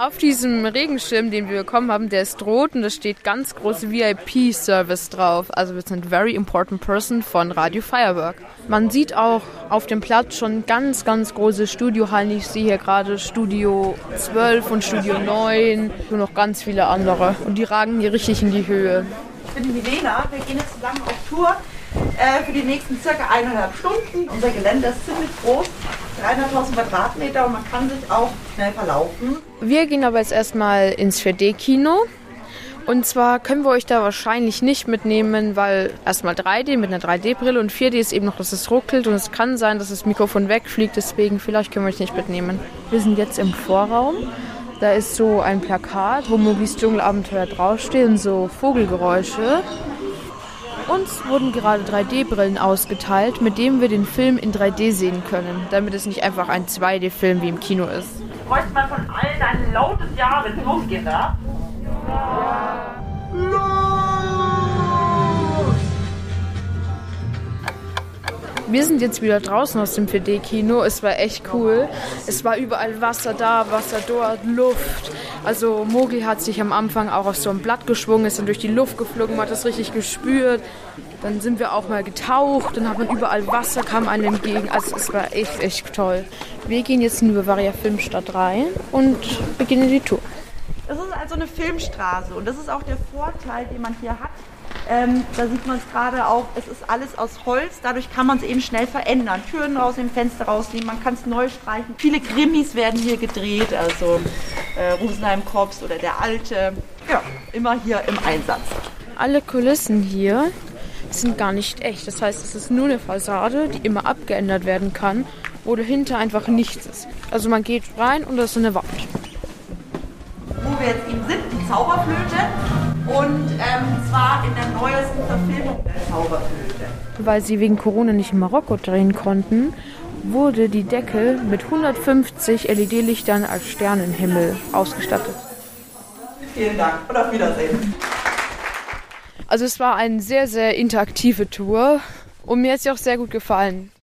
Auf diesem Regenschirm, den wir bekommen haben, der ist rot und da steht ganz groß VIP-Service drauf. Also wir sind Very Important Person von Radio Firework. Man sieht auch auf dem Platz schon ganz, ganz große Studiohallen. Ich sehe hier gerade Studio 12 und Studio 9 und noch ganz viele andere. Und die ragen hier richtig in die Höhe. Ich bin die Milena, wir gehen jetzt zusammen auf Tour äh, für die nächsten circa eineinhalb Stunden. Unser Gelände ist ziemlich groß, 300.000 Quadratmeter und man kann sich auch schnell verlaufen. Wir gehen aber jetzt erstmal ins 4D-Kino. Und zwar können wir euch da wahrscheinlich nicht mitnehmen, weil erstmal 3D mit einer 3D-Brille und 4D ist eben noch, dass es ruckelt und es kann sein, dass das Mikrofon wegfliegt, deswegen vielleicht können wir euch nicht mitnehmen. Wir sind jetzt im Vorraum. Da ist so ein Plakat, wo Mogis Dschungelabenteuer draufsteht und so Vogelgeräusche. Uns wurden gerade 3D-Brillen ausgeteilt, mit denen wir den Film in 3D sehen können, damit es nicht einfach ein 2D-Film wie im Kino ist. Bräuchte man von allen ein lautes Ja, wenn es losgeht, da? Wir sind jetzt wieder draußen aus dem 4D-Kino. Es war echt cool. Es war überall Wasser da, Wasser dort, Luft. Also Mogli hat sich am Anfang auch auf so ein Blatt geschwungen, ist dann durch die Luft geflogen, man hat das richtig gespürt. Dann sind wir auch mal getaucht, dann hat man überall Wasser, kam einem entgegen. Also es war echt, echt toll. Wir gehen jetzt in die Bavaria Filmstadt rein und beginnen die Tour. Das ist also eine Filmstraße und das ist auch der Vorteil, den man hier hat. Ähm, da sieht man es gerade auch, es ist alles aus Holz, dadurch kann man es eben schnell verändern. Türen rausnehmen, Fenster rausnehmen, man kann es neu streichen. Viele Krimis werden hier gedreht, also äh, Rosenheim Korps oder der Alte. Ja, immer hier im Einsatz. Alle Kulissen hier sind gar nicht echt. Das heißt, es ist nur eine Fassade, die immer abgeändert werden kann, wo dahinter einfach nichts ist. Also man geht rein und das ist eine Wand. Wo wir jetzt eben sind, die Zauberflöte und ähm, zwar in der neuesten Verfilmung der Zauberflöte. Weil sie wegen Corona nicht in Marokko drehen konnten, wurde die Decke mit 150 LED-Lichtern als Sternenhimmel ausgestattet. Vielen Dank und auf Wiedersehen. Also es war eine sehr, sehr interaktive Tour und mir hat sie auch sehr gut gefallen.